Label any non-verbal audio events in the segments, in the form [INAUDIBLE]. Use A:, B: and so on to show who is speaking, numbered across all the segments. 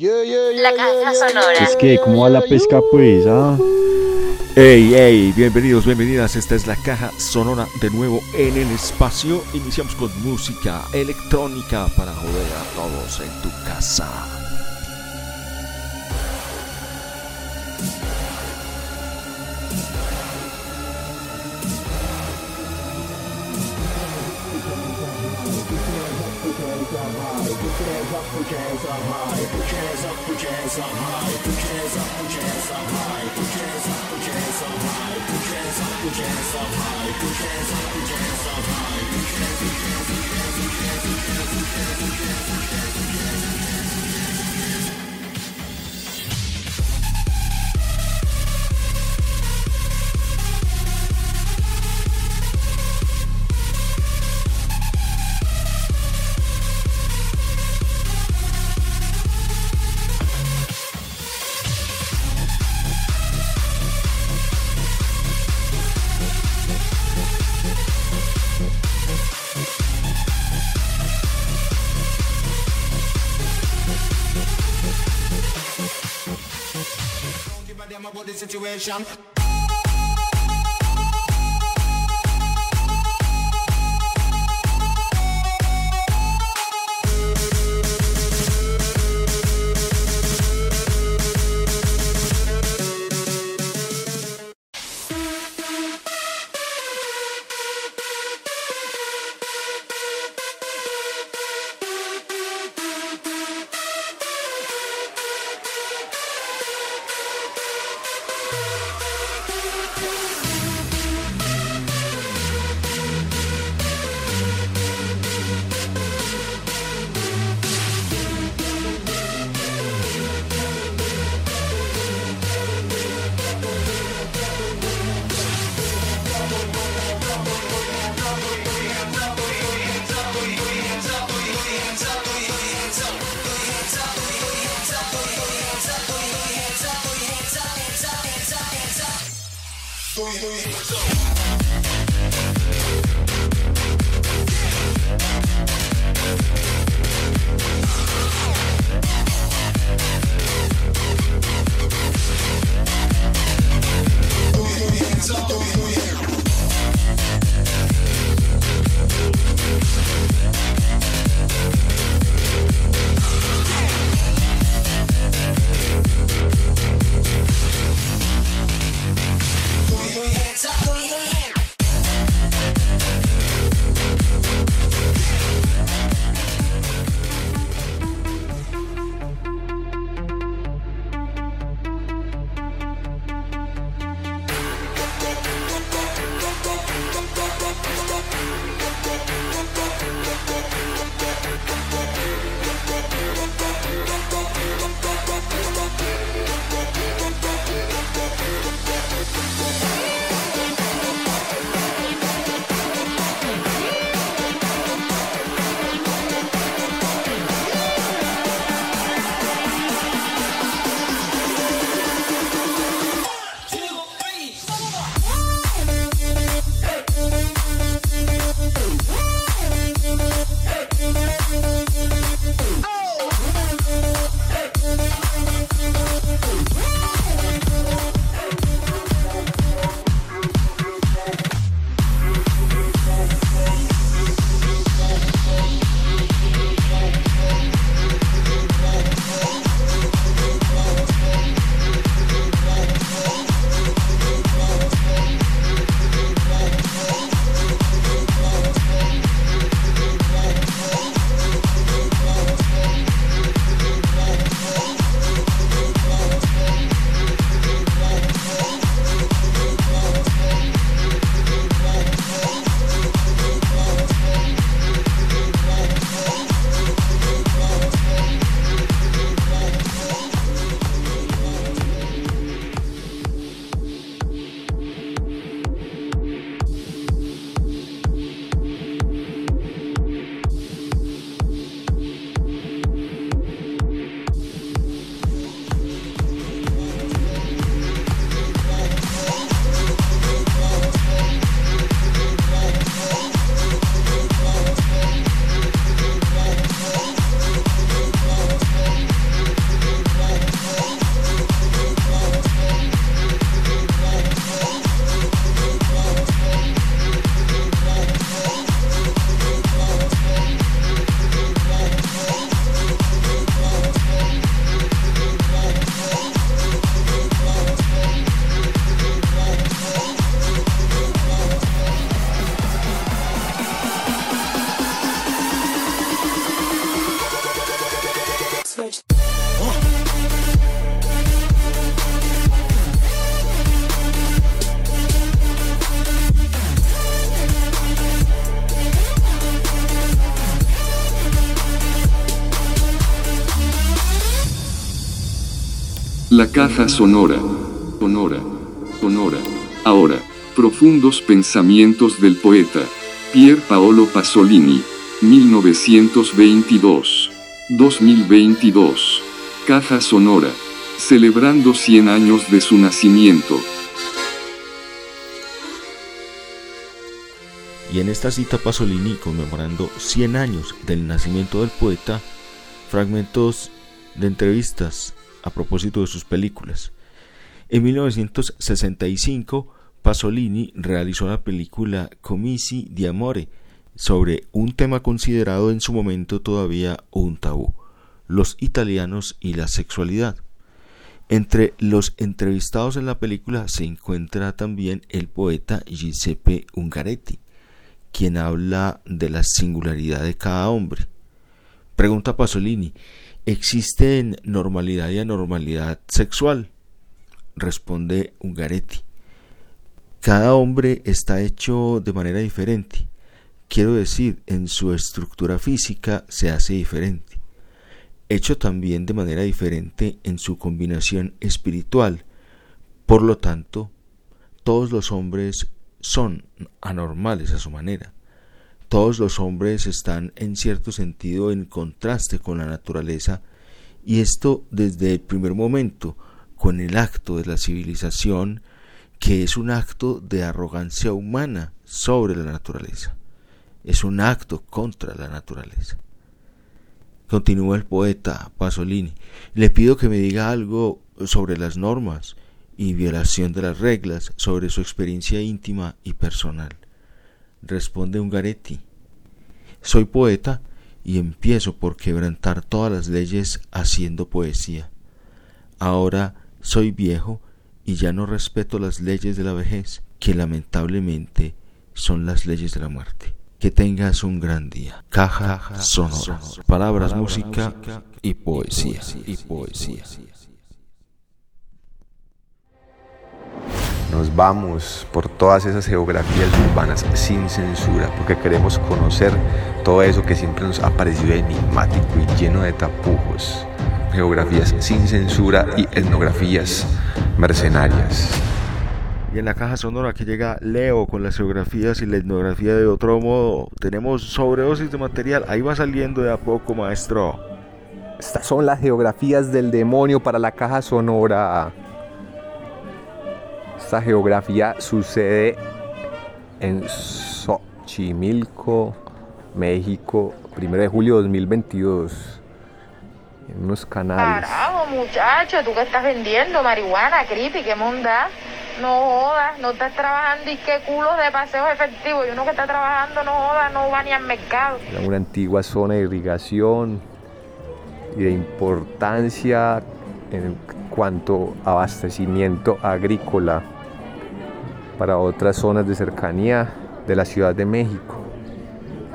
A: La caja sonora.
B: Es que, ¿cómo va la pesca, pues? Ah?
C: Hey, hey, bienvenidos, bienvenidas. Esta es la caja sonora de nuevo en el espacio. Iniciamos con música electrónica para joder a todos en tu casa.
D: Who
E: cares Put your hands up, put Who cares? up high. Situation. Caja sonora. Sonora. Sonora. Ahora, profundos pensamientos del poeta. Pier Paolo Pasolini. 1922. 2022. Caja sonora. Celebrando 100 años de su nacimiento.
C: Y en esta cita Pasolini, conmemorando 100 años del nacimiento del poeta, fragmentos de entrevistas a propósito de sus películas. En 1965, Pasolini realizó la película Comici di Amore sobre un tema considerado en su momento todavía un tabú, los italianos y la sexualidad. Entre los entrevistados en la película se encuentra también el poeta Giuseppe Ungaretti, quien habla de la singularidad de cada hombre. Pregunta Pasolini, ¿existen normalidad y anormalidad sexual? Responde Ungaretti. Cada hombre está hecho de manera diferente. Quiero decir, en su estructura física se hace diferente. Hecho también de manera diferente en su combinación espiritual. Por lo tanto, todos los hombres son anormales a su manera. Todos los hombres están en cierto sentido en contraste con la naturaleza y esto desde el primer momento, con el acto de la civilización, que es un acto de arrogancia humana sobre la naturaleza. Es un acto contra la naturaleza. Continúa el poeta Pasolini. Le pido que me diga algo sobre las normas y violación de las reglas sobre su experiencia íntima y personal. Responde Ungaretti. Soy poeta y empiezo por quebrantar todas las leyes haciendo poesía. Ahora soy viejo y ya no respeto las leyes de la vejez, que lamentablemente son las leyes de la muerte. Que tengas un gran día. Caja sonora. Palabras, música y poesía. Y poesía.
F: Nos vamos por todas esas geografías urbanas sin censura, porque queremos conocer todo eso que siempre nos ha parecido enigmático y lleno de tapujos. Geografías sin censura y etnografías mercenarias.
C: Y en la caja sonora que llega Leo con las geografías y la etnografía de otro modo. Tenemos sobredosis de material. Ahí va saliendo de a poco, maestro.
B: Estas son las geografías del demonio para la caja sonora. Esta geografía sucede en Xochimilco, México, 1 de julio de 2022. En unos canales.
G: Carajo, muchacho, tú que estás vendiendo marihuana, creepy, qué monda. No jodas, no estás trabajando y qué culos de paseos efectivos. Y uno que está trabajando, no jodas, no va ni al mercado.
B: Era una antigua zona de irrigación y de importancia en cuanto a abastecimiento agrícola para otras zonas de cercanía de la Ciudad de México.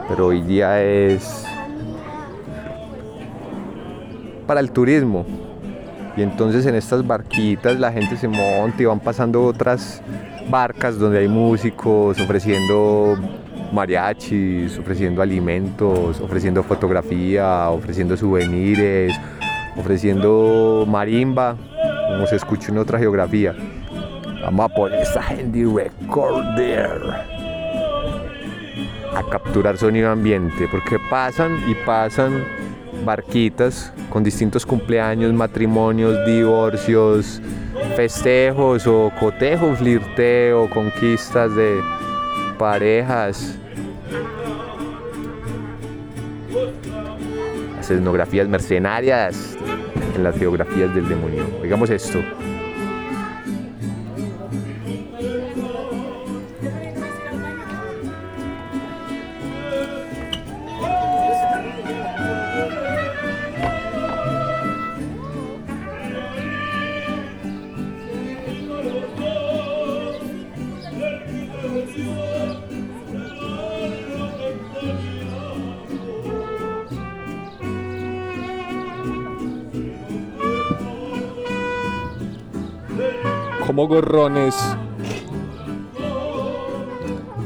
B: Pero hoy día es para el turismo. Y entonces en estas barquitas la gente se monta y van pasando otras barcas donde hay músicos ofreciendo mariachis, ofreciendo alimentos, ofreciendo fotografía, ofreciendo souvenirs, ofreciendo marimba, como se escucha en otra geografía. Vamos a poner esta Handy Recorder a capturar sonido ambiente, porque pasan y pasan barquitas con distintos cumpleaños, matrimonios, divorcios, festejos o cotejos, flirteo, conquistas de parejas. Las etnografías mercenarias en las geografías del demonio. Digamos esto.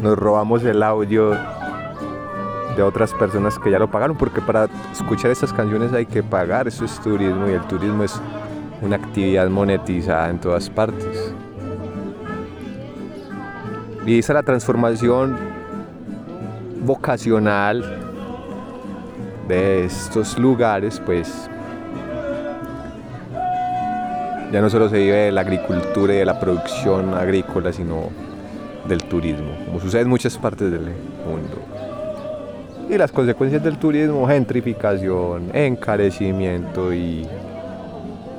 B: Nos robamos el audio de otras personas que ya lo pagaron, porque para escuchar estas canciones hay que pagar, eso es turismo y el turismo es una actividad monetizada en todas partes. Y esa es la transformación vocacional de estos lugares, pues ya no solo se vive de la agricultura y de la producción agrícola, sino del turismo, como sucede en muchas partes del mundo. Y las consecuencias del turismo, gentrificación, encarecimiento y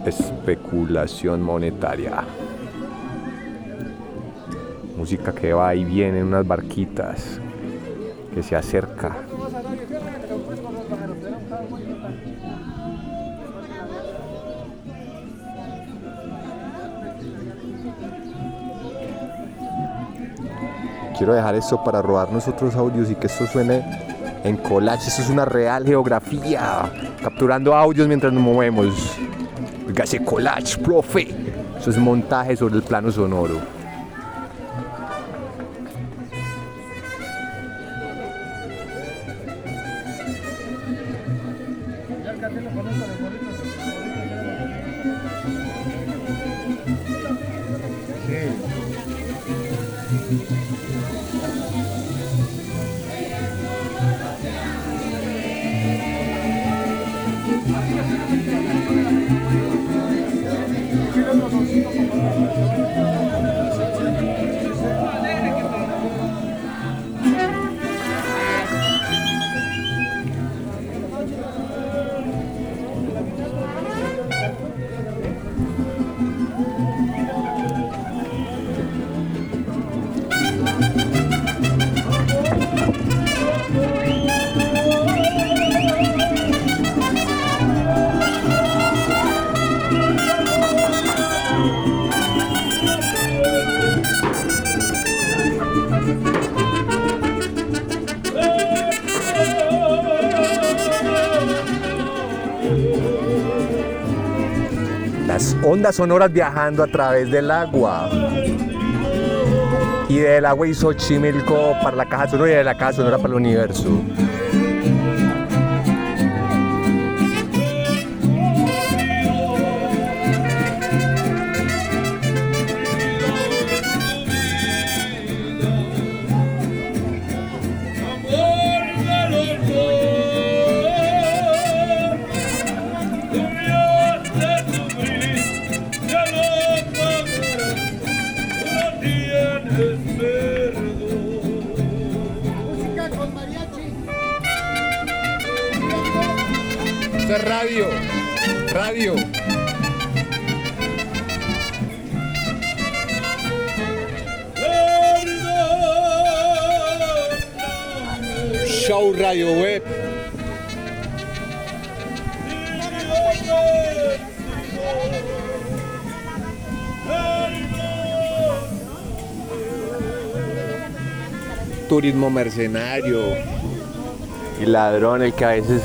B: especulación monetaria. Música que va y viene en unas barquitas, que se acerca. Quiero dejar esto para robarnos otros audios y que esto suene en collage. Esto es una real geografía, capturando audios mientras nos movemos. Oiga, ese collage, profe. Eso es montaje sobre el plano sonoro. Sonoras viajando a través del agua. Y del agua hizo Xochimilco para la caja sonora y de la caja sonora para el universo. Turismo mercenario y ladrón el que a veces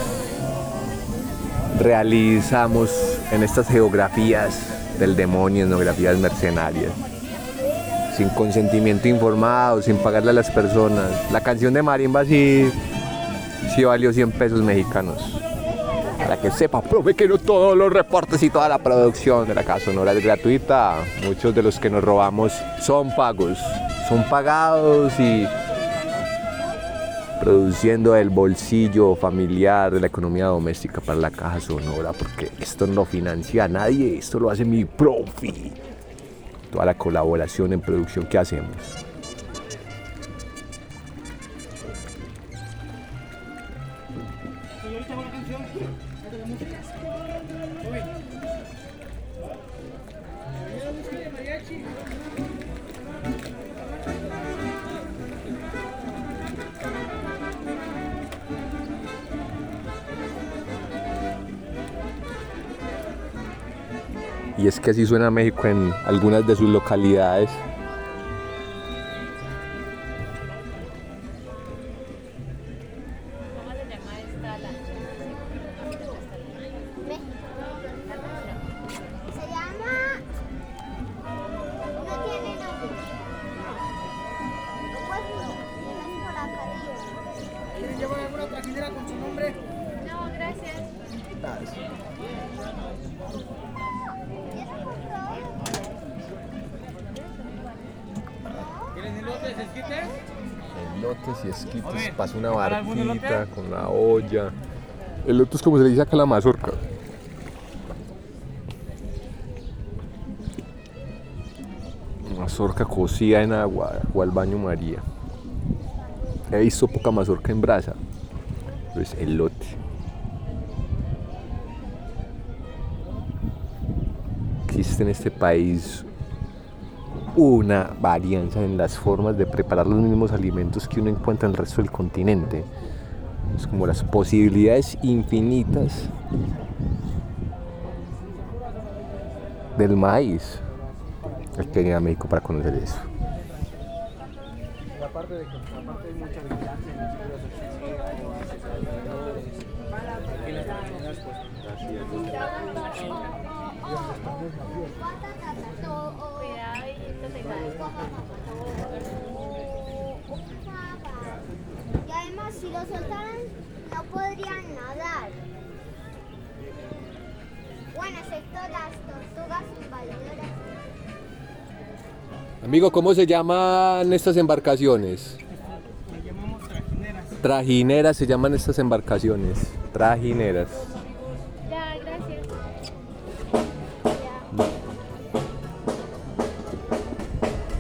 B: realizamos en estas geografías del demonio, etnografías mercenarias. Sin consentimiento informado, sin pagarle a las personas. La canción de Marimba sí, sí valió 100 pesos mexicanos. Para que sepa, profe, que no todos los reportes y toda la producción de la casa sonora es gratuita. Muchos de los que nos robamos son pagos. Son pagados y produciendo el bolsillo familiar de la economía doméstica para la caja sonora, porque esto no financia nadie, esto lo hace mi profi. Toda la colaboración en producción que hacemos. Que así suena México en algunas de sus localidades. La olla. Elote es como se le dice acá la mazorca. Mazorca cocida en agua o al baño María. He visto poca mazorca en brasa. Pero es elote. Existe en este país una varianza en las formas de preparar los mismos alimentos que uno encuentra en el resto del continente. Es como las posibilidades infinitas del maíz. Hay que venir a México para conocer eso.
H: Aparte de que aparte hay mucha vigilancia en los libros de y las personas pues
I: Y además, si lo soltaran, no podrían nadar. Bueno, excepto las tortugas invasoras.
B: Amigo, ¿cómo se llaman estas embarcaciones?
H: le llamamos trajineras.
B: Trajineras se llaman estas embarcaciones. Trajineras.
I: Ya, gracias.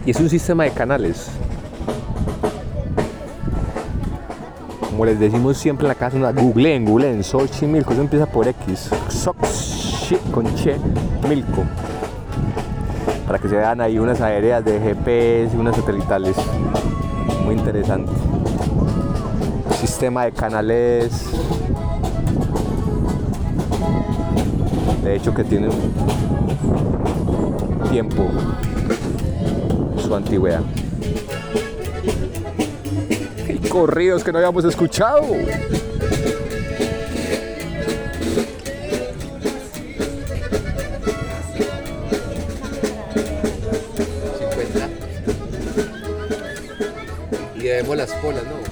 B: Y es un sistema de canales. Como les decimos siempre en la casa, una googleen, googleen, Xochimilco, eso empieza por X. Xochi con Che, Milco. Para que se vean ahí unas aéreas de GPS unas satelitales. Muy interesante. Sistema de canales. De hecho que tiene un tiempo su antigüedad. Corridos que no habíamos escuchado. Y debemos las polas, ¿no?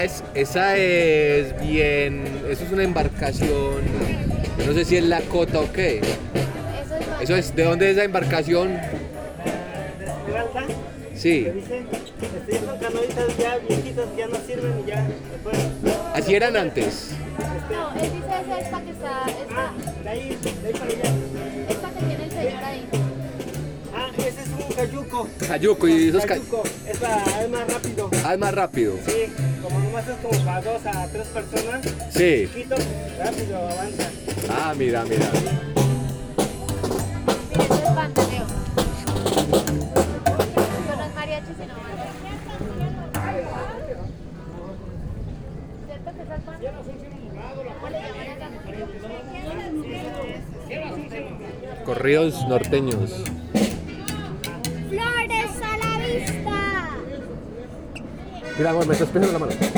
B: Esa es, esa es bien, eso es una embarcación, no sé si es la cota o qué. Eso es, ¿de dónde es esa embarcación? Sí,
H: son canoitas ya viejitas, ya no sirven y ya se fueron.
B: así eran antes.
I: No, él dice es esta que está,
H: un cayuco.
B: Cayuco y esos
H: Cayuco, es, la- es más rápido.
B: Ah, es más rápido.
H: Sí, como nomás es como para dos a tres personas,
B: Sí.
H: chiquito, rápido avanza.
B: Ah, mira, mira.
I: Mire, eso
B: Mira, amor, me estás pesando la mano.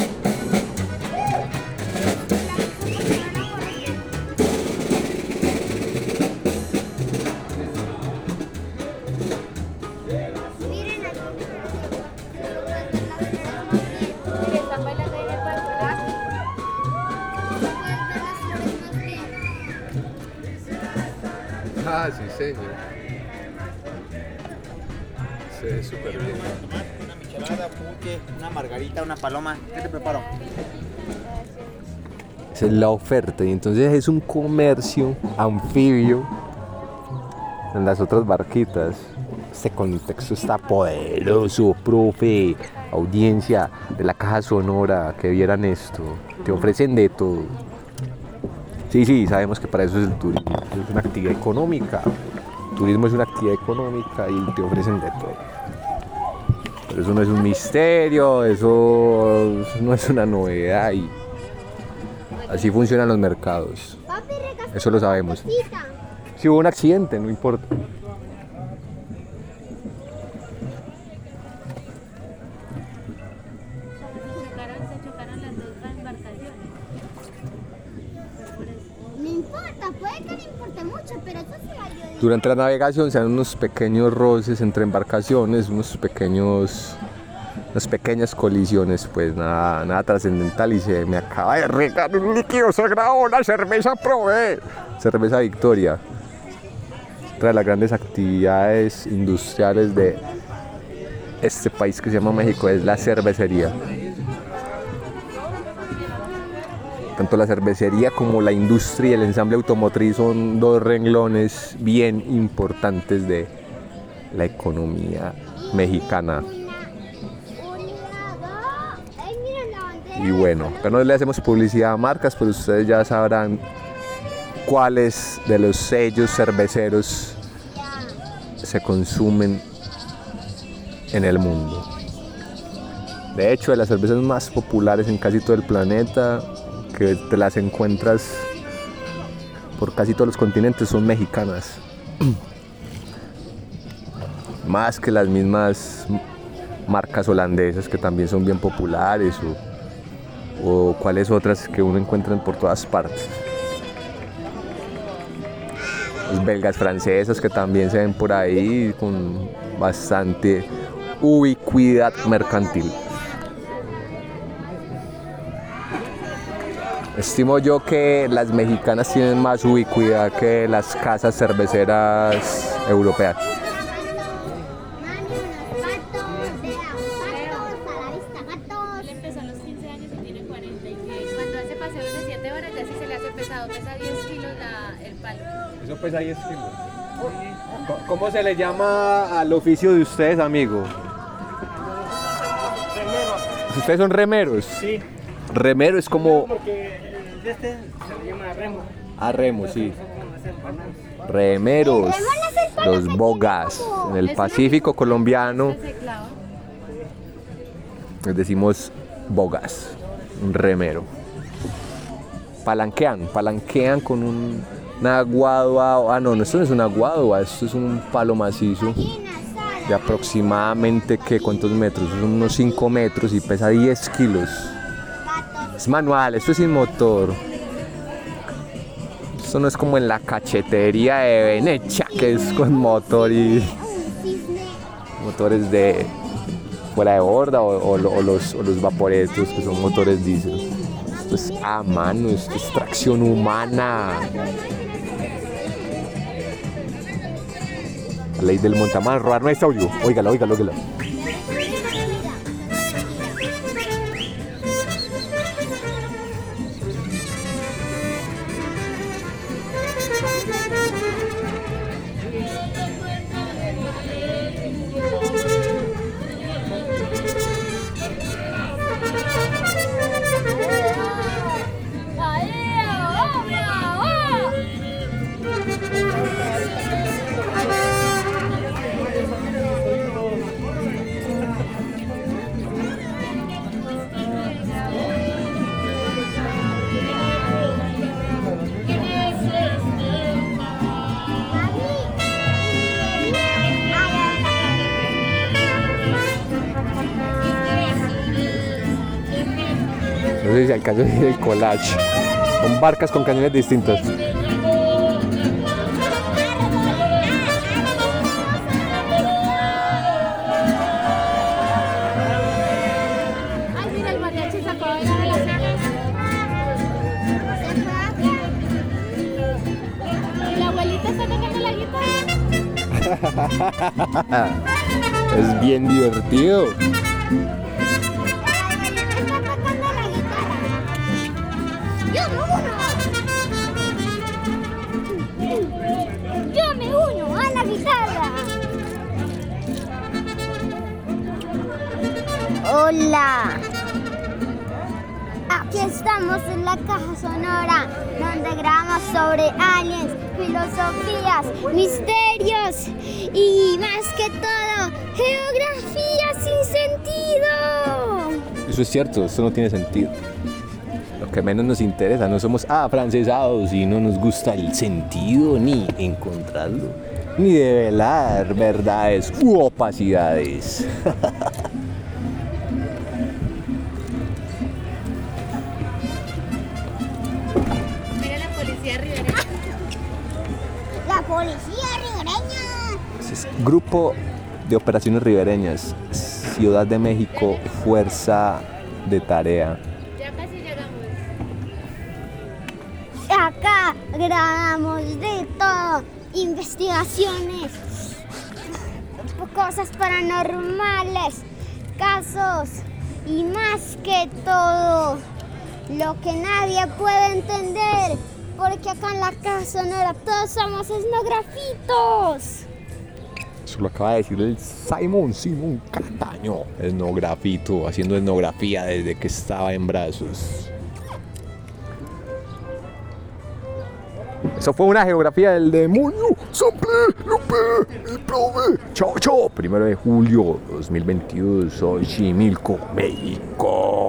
D: Margarita, una paloma. ¿Qué te preparo?
B: Esa es la oferta. Y entonces es un comercio anfibio en las otras barquitas. Este contexto está poderoso, profe. Audiencia de la caja sonora, que vieran esto. Te ofrecen de todo. Sí, sí, sabemos que para eso es el turismo. Es una actividad económica. Turismo es una actividad económica y te ofrecen de todo. Eso no es un misterio, eso no es una novedad y así funcionan los mercados. Eso lo sabemos. Si hubo un accidente, no importa. Durante la navegación se dan unos pequeños roces entre embarcaciones, unos pequeños unas pequeñas colisiones, pues nada, nada trascendental y se me acaba de regar un líquido sagrado, la cerveza Prove, cerveza Victoria. Otra de las grandes actividades industriales de este país que se llama México es la cervecería. Tanto la cervecería como la industria y el ensamble automotriz son dos renglones bien importantes de la economía mexicana. Y bueno, acá no le hacemos publicidad a marcas, pues ustedes ya sabrán cuáles de los sellos cerveceros se consumen en el mundo. De hecho, de las cervezas más populares en casi todo el planeta, que te las encuentras por casi todos los continentes, son mexicanas. [CLEARS THROAT] Más que las mismas marcas holandesas que también son bien populares o, o cuáles otras que uno encuentra por todas partes. Los belgas francesas que también se ven por ahí con bastante ubicuidad mercantil. Estimo yo que las mexicanas tienen más ubicuidad que las casas cerveceras europeas.
J: Él empezó a los 15 años y tiene 40 y que cuando hace paseos de 7 horas ya sí se le hace pesado, pesa 10 kilos la- el palo.
B: Eso pesa 10 kilos. ¿Cómo se le llama al oficio de ustedes, amigo? ¿Ustedes son remeros?
H: Sí.
B: Remero es como
H: Porque de este se le llama remo.
B: a remo, sí. Remeros, los bogas. En el Pacífico colombiano les decimos bogas, un remero. Palanquean, palanquean con un, una guadua. Ah, no, no, esto no es una guadua, esto es un palo macizo de aproximadamente, ¿qué? ¿Cuántos metros? Son unos 5 metros y pesa 10 kilos. Es manual, esto es sin motor. Esto no es como en la cachetería de Venecia, que es con motor y motores de fuera de borda o, o lo- o los, o los vaporetos que son motores diésel. Esto es a mano, esto es tracción humana. La ley del montamán, robar no es audio. Óigala, óigala, óigala. Decir el collage. Son barcas con cañones distintos.
J: Ay, mira, el
I: sobre aliens, filosofías, misterios y más que todo, geografía sin sentido.
B: Eso es cierto, eso no tiene sentido. Lo que menos nos interesa, no somos afrancesados y no nos gusta el sentido ni encontrarlo, ni develar verdades u opacidades. [LAUGHS] Grupo de Operaciones Ribereñas. Ciudad de México, Fuerza de Tarea.
J: Ya casi llegamos.
I: Acá grabamos de todo, investigaciones, cosas paranormales, casos y más que todo, lo que nadie puede entender, porque acá en la casa sonora todos somos esnografitos.
B: Eso lo acaba de decir el Simon Simon Castaño, etnografito, haciendo etnografía desde que estaba en brazos. Eso fue una geografía del demonio. Sople, Lupe y Prove. Chao, chao. Primero de julio 2022, Xochimilco, México.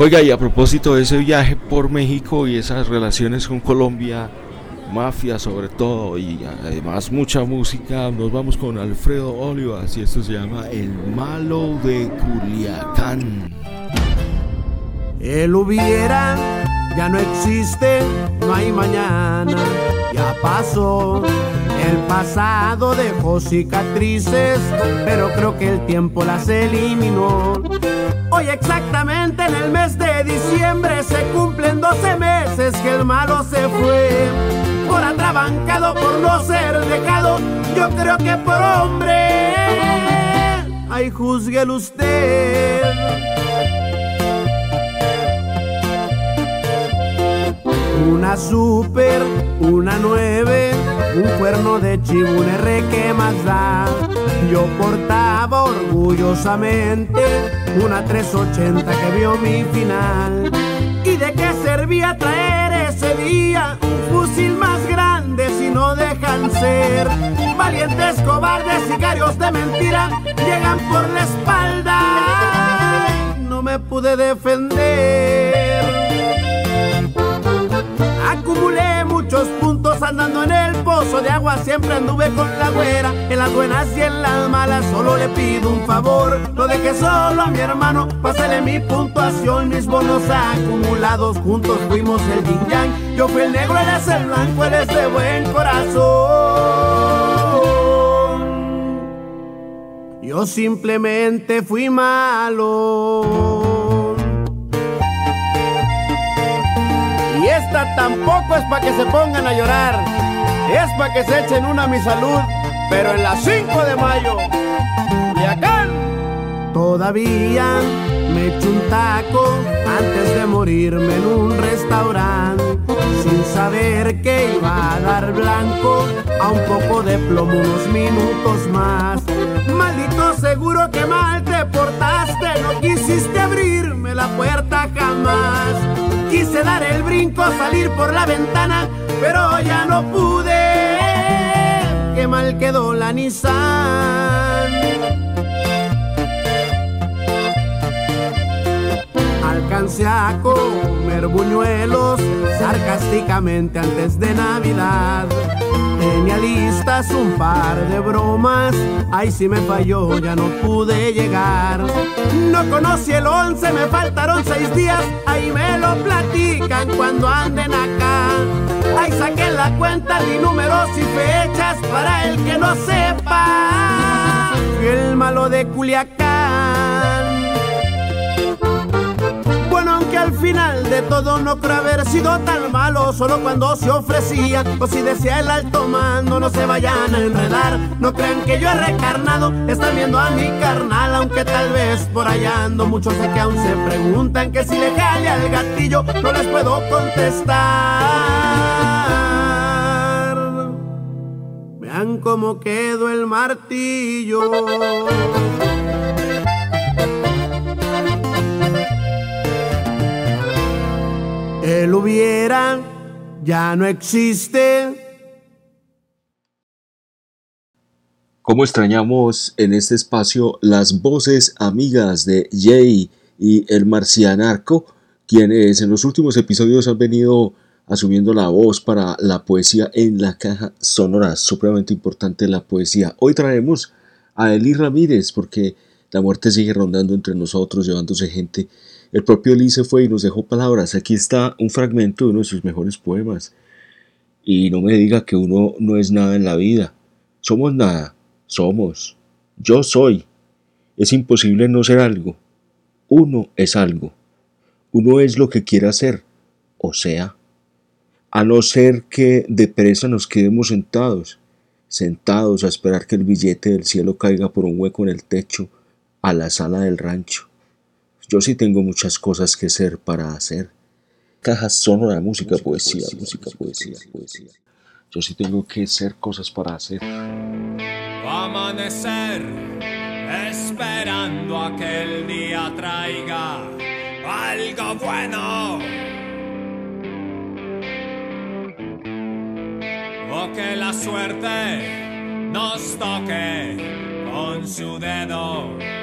C: Oiga, y a propósito de ese viaje por México y esas relaciones con Colombia, mafia sobre todo, y además mucha música, nos vamos con Alfredo Olivas y esto se llama El Malo de Culiacán.
K: El hubiera ya no existe, no hay mañana, ya pasó. El pasado dejó cicatrices, pero creo que el tiempo las eliminó. Hoy exactamente en el mes de diciembre se cumplen 12 meses que el malo se fue. Por atrabancado, por no ser dejado, yo creo que por hombre. Ay, juzguelo usted. Una super, una nueve, un cuerno de chivo, un R que más da. Yo portaba orgullosamente una 380 que vio mi final. ¿Y de qué servía traer ese día un fusil más grande si no dejan ser? Valientes, cobardes, sicarios de mentira llegan por la espalda. No me pude defender. Acumulé muchos puntos andando en el pozo de agua, siempre anduve con la güera, en las buenas y en las malas, solo le pido un favor, no deje solo a mi hermano, pásale mi puntuación, mis bonos acumulados, juntos fuimos el yin yang, yo fui el negro, él es el blanco, él es de buen corazón. Yo simplemente fui malo. Tampoco es para que se pongan a llorar, es para que se echen una a mi salud, pero en las 5 de mayo, Culiacán, todavía me echo un taco antes de morirme en un restaurante, sin saber que iba a dar blanco a un poco de plomo unos minutos más. Seguro que mal te portaste, no quisiste abrirme la puerta jamás. Quise dar el brinco, salir por la ventana, pero ya no pude. Qué mal quedó la Nissan. Alcancé a comer buñuelos sarcásticamente antes de Navidad. Tenía listas un par de bromas, ahí sí me falló, ya no pude llegar. No conocí el 11, me faltaron seis días, ahí me lo platican cuando anden acá. Ahí saqué la cuenta de números y fechas para el que no sepa. El malo de Culiacán. Al final de todo no creo haber sido tan malo, solo cuando se ofrecía, o si decía el alto mando, no se vayan a enredar, no crean que yo he recarnado, están viendo a mi carnal, aunque tal vez por allá ando, muchos sé que aún se preguntan que si le jale al gatillo, no les puedo contestar. Vean cómo quedó el martillo. Él hubiera, ya no existe.
C: ¿Cómo extrañamos en este espacio las voces amigas de Jay y el marcianarco, quienes en los últimos episodios han venido asumiendo la voz para la poesía en la caja sonora, supremamente importante la poesía. Hoy traemos a Eli Ramírez porque la muerte sigue rondando entre nosotros, llevándose gente. El propio Eli se fue y nos dejó palabras. Aquí está un fragmento de uno de sus mejores poemas. Y no me diga que uno no es nada en la vida. Somos nada. Somos. Yo soy. Es imposible no ser algo. Uno es algo. Uno es lo que quiera ser. O sea, a no ser que de presa nos quedemos sentados, sentados a esperar que el billete del cielo caiga por un hueco en el techo a la sala del rancho. Yo sí tengo muchas cosas que ser para hacer. Cajas sonora, música, poesía, música, poesía, poesía. Yo sí tengo que ser cosas para hacer.
L: Amanecer esperando a que el día traiga algo bueno. O que la suerte nos toque con su dedo.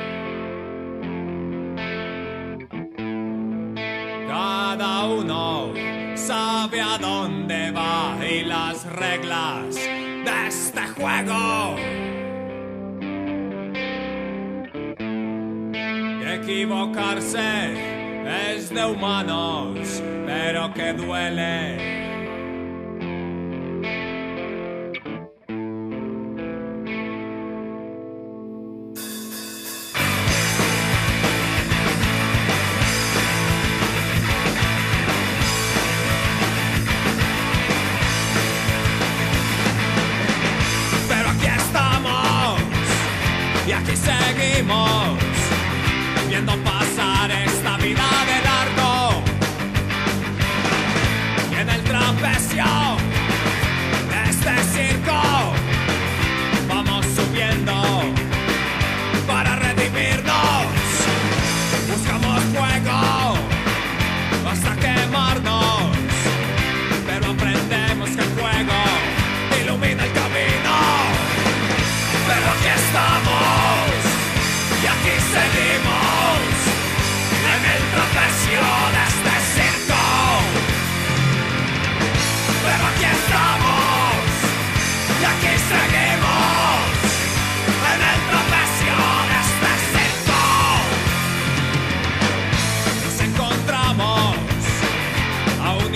L: Cada uno sabe a dónde va y las reglas de este juego. Equivocarse es de humanos, pero que duele.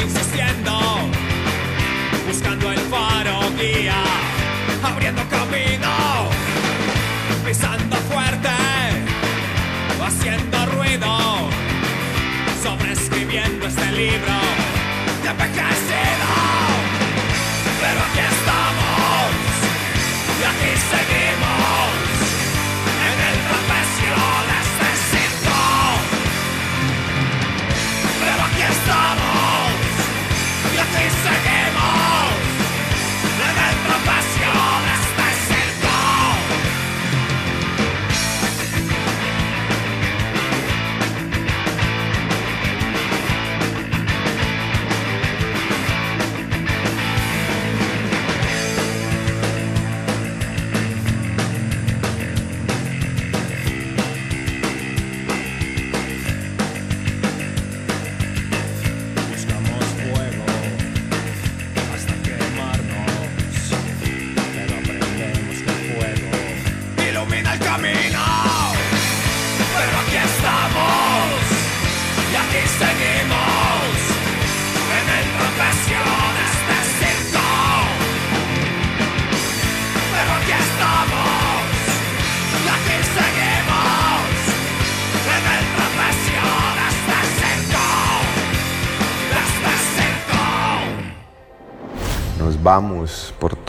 L: Insistiendo, buscando el faro guía, abriendo camino pisando fuerte, haciendo ruido, sobreescribiendo este libro de envejecido. Pero aquí estamos y aquí seguimos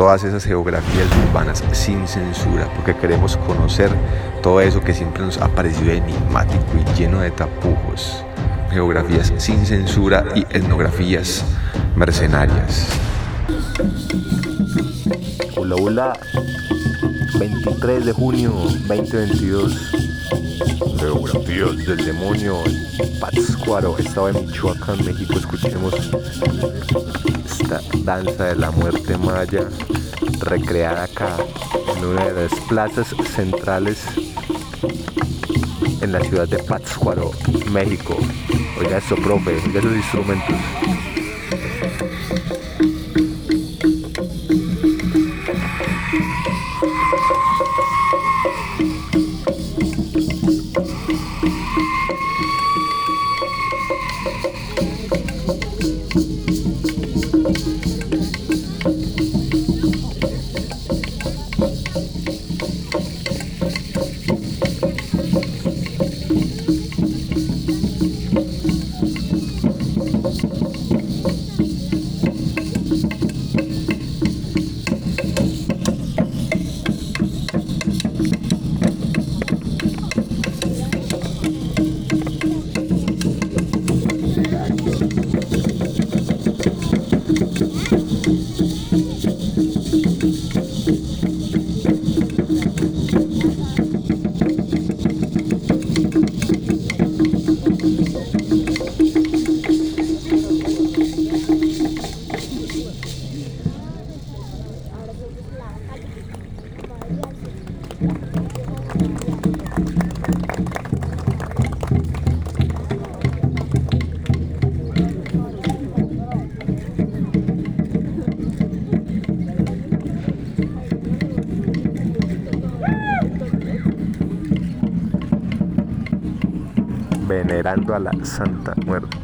F: todas esas geografías urbanas sin censura, porque queremos conocer todo eso que siempre nos ha parecido enigmático y lleno de tapujos. Geografías sin censura y etnografías mercenarias.
B: Hola, hola. 23 de junio 2022. Geografías del demonio Pátzcuaro, estado de Michoacán, México. Escuchemos danza de la muerte maya recreada acá en una de las plazas centrales en la ciudad de Pátzcuaro, México. Oiga eso, profe, oiga esos instrumentos.
F: A la Santa Muerte.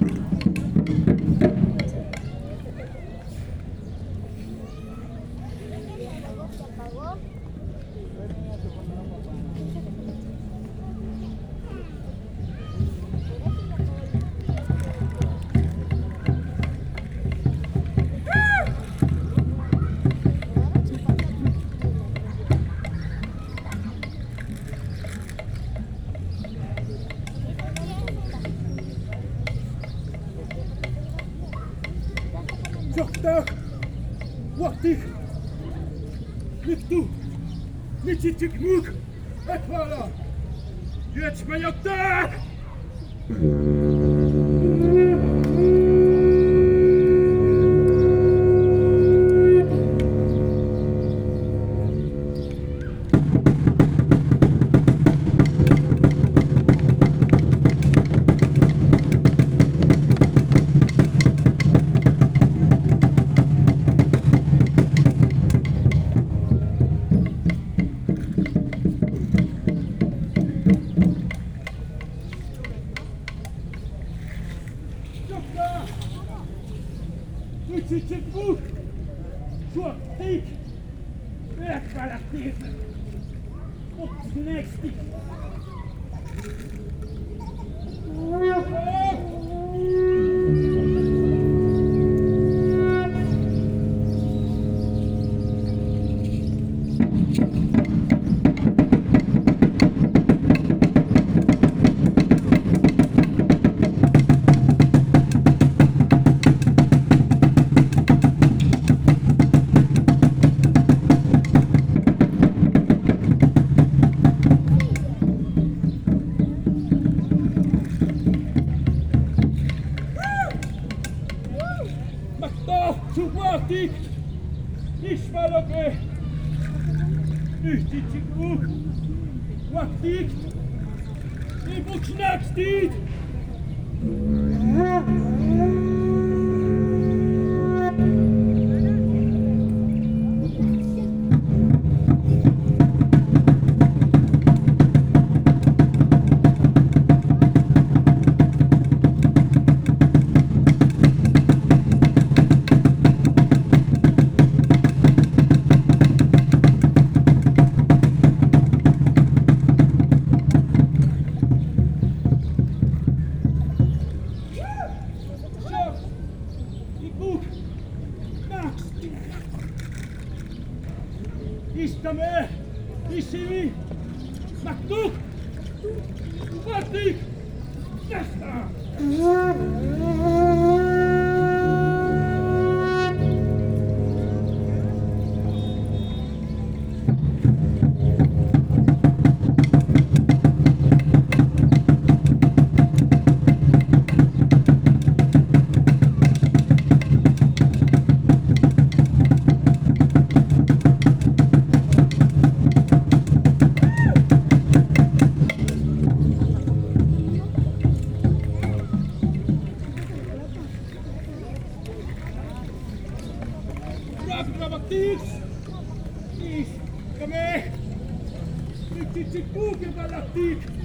F: se cumpre da tica.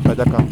F: D'accord.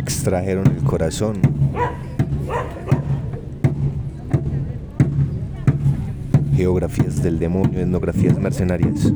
B: Extrajeron el corazón. Geografías del demonio, etnografías mercenarias.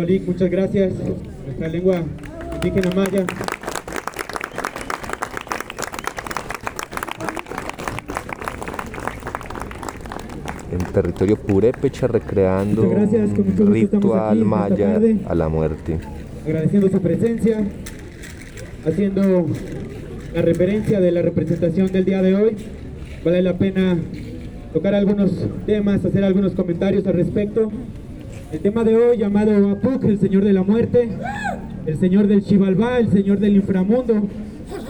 M: Muchas gracias. Nuestra lengua indígena maya.
B: En territorio purépecha recreando
M: gracias,
B: un ritual maya
M: tarde.
B: a la muerte.
M: agradeciendo su presencia, haciendo la referencia de la representación del día de hoy. Vale la pena tocar algunos temas, hacer algunos comentarios al respecto. El tema de hoy llamado Apuk, el Señor de la Muerte, el Señor del Xibalbá, el Señor del inframundo,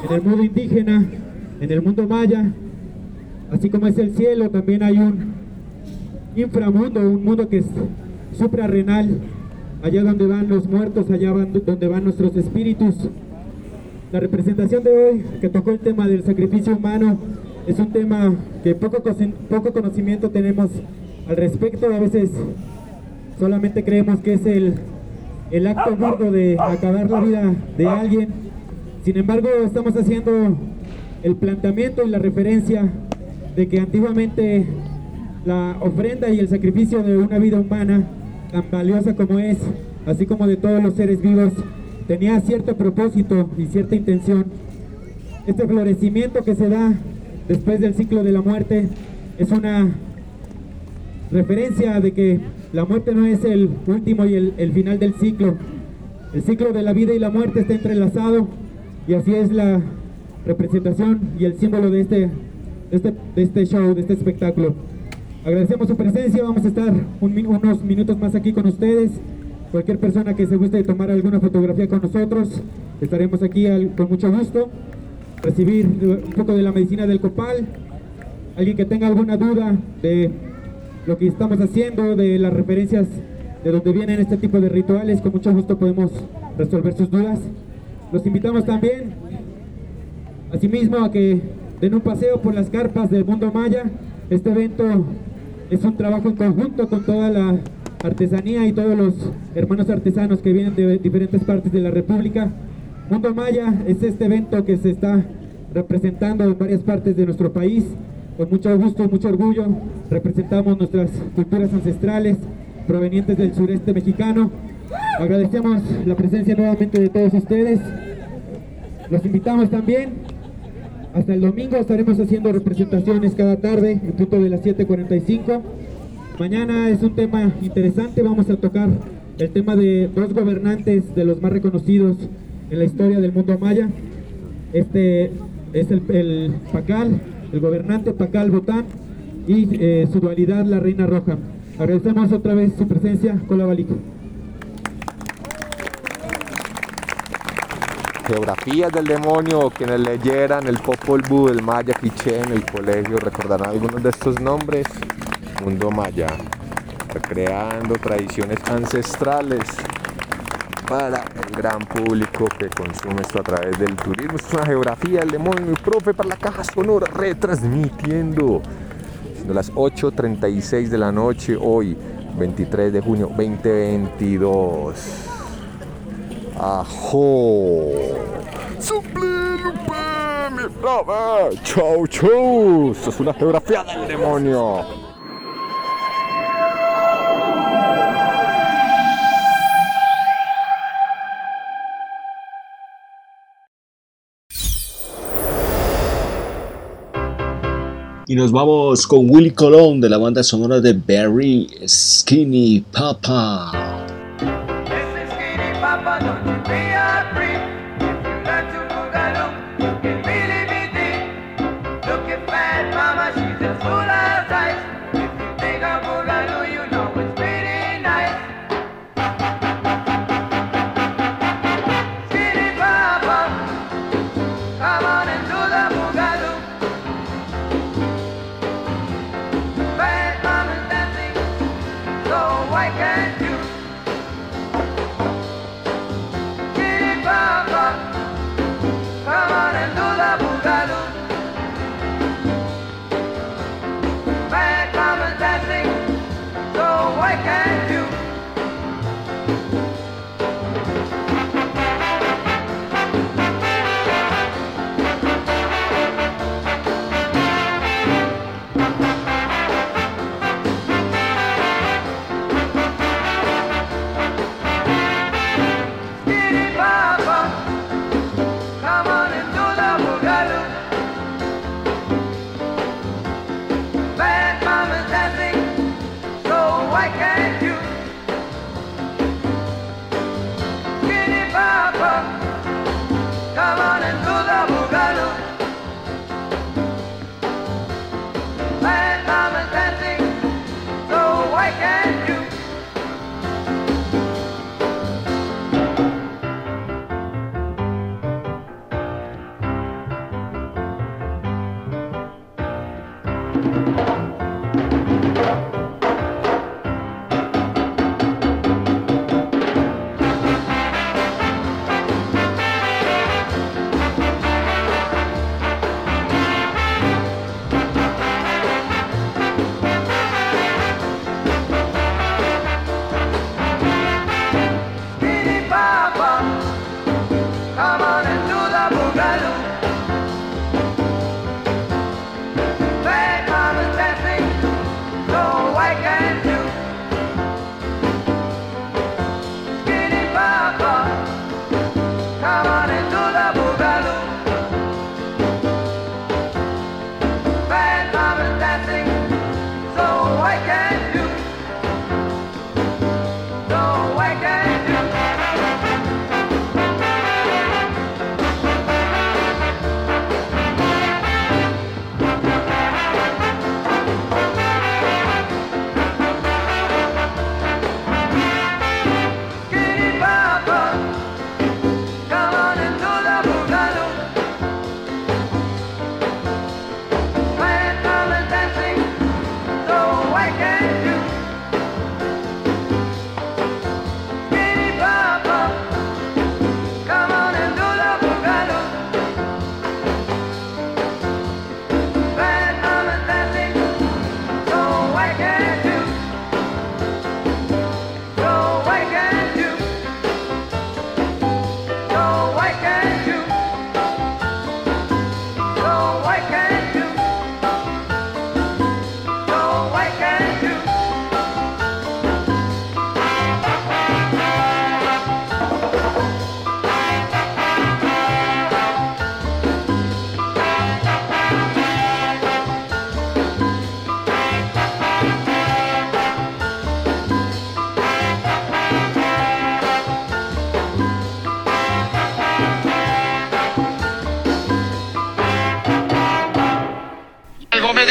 M: en el mundo indígena, en el mundo maya, así como es el cielo, también hay un inframundo, un mundo que es suprarrenal, allá donde van los muertos, allá van- donde van nuestros espíritus. La representación de hoy, que tocó el tema del sacrificio humano, es un tema que poco, poco conocimiento tenemos al respecto. A veces solamente creemos que es el, el acto burdo de acabar la vida de alguien. Sin embargo, estamos haciendo el planteamiento y la referencia de que antiguamente la ofrenda y el sacrificio de una vida humana, tan valiosa como es, así como de todos los seres vivos, tenía cierto propósito y cierta intención. Este florecimiento que se da después del ciclo de la muerte es una referencia de que la muerte no es el último y el, el final del ciclo. El ciclo de la vida y la muerte está entrelazado y así es la representación y el símbolo de este este, de este show, de este espectáculo. Agradecemos su presencia, vamos a estar un unos minutos más aquí con ustedes. Cualquier persona que se guste tomar alguna fotografía con nosotros, estaremos aquí al- con mucho gusto. Recibir un poco de la medicina del copal. Alguien que tenga alguna duda de lo que estamos haciendo, de las referencias de donde vienen este tipo de rituales, con mucho gusto podemos resolver sus dudas. Los invitamos también, asimismo, a que den un paseo por las carpas del mundo maya. Este evento es un trabajo en conjunto con toda la artesanía y todos los hermanos artesanos que vienen de diferentes partes de la República. Mundo Maya es este evento que se está representando en varias partes de nuestro país. Con mucho gusto mucho orgullo representamos nuestras culturas ancestrales provenientes del sureste mexicano. Agradecemos la presencia nuevamente de todos ustedes. Los invitamos también. Hasta el domingo estaremos haciendo representaciones cada tarde en punto de las 7.45. Mañana es un tema interesante. Vamos a tocar el tema de dos gobernantes de los más reconocidos en la historia del mundo maya. Este es el, el Pacal, el gobernante Pacal Botán y eh, su dualidad, la Reina Roja. Agradecemos otra vez su presencia, Colabalico.
B: Geografías del demonio, quienes leyeran el Popol Vuh, el Maya Quiché en el colegio recordarán algunos de estos nombres. Mundo Maya, recreando tradiciones ancestrales para el gran público que consume esto a través del turismo. Es una geografía del demonio, mi profe, para la caja sonora, retransmitiendo. Siendo las 8.36 de la noche, hoy, 23 de junio 2022. Ajo. Suple. Chau, chau. Esto es una geografía del demonio.
N: Y nos vamos con Willy Colón de la banda sonora de Barry Skinny Papa.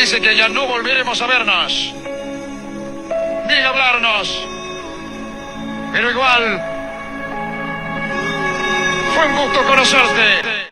O: Dice que ya no volveremos a vernos. Ni a hablarnos. Pero igual. Fue un gusto conocerte.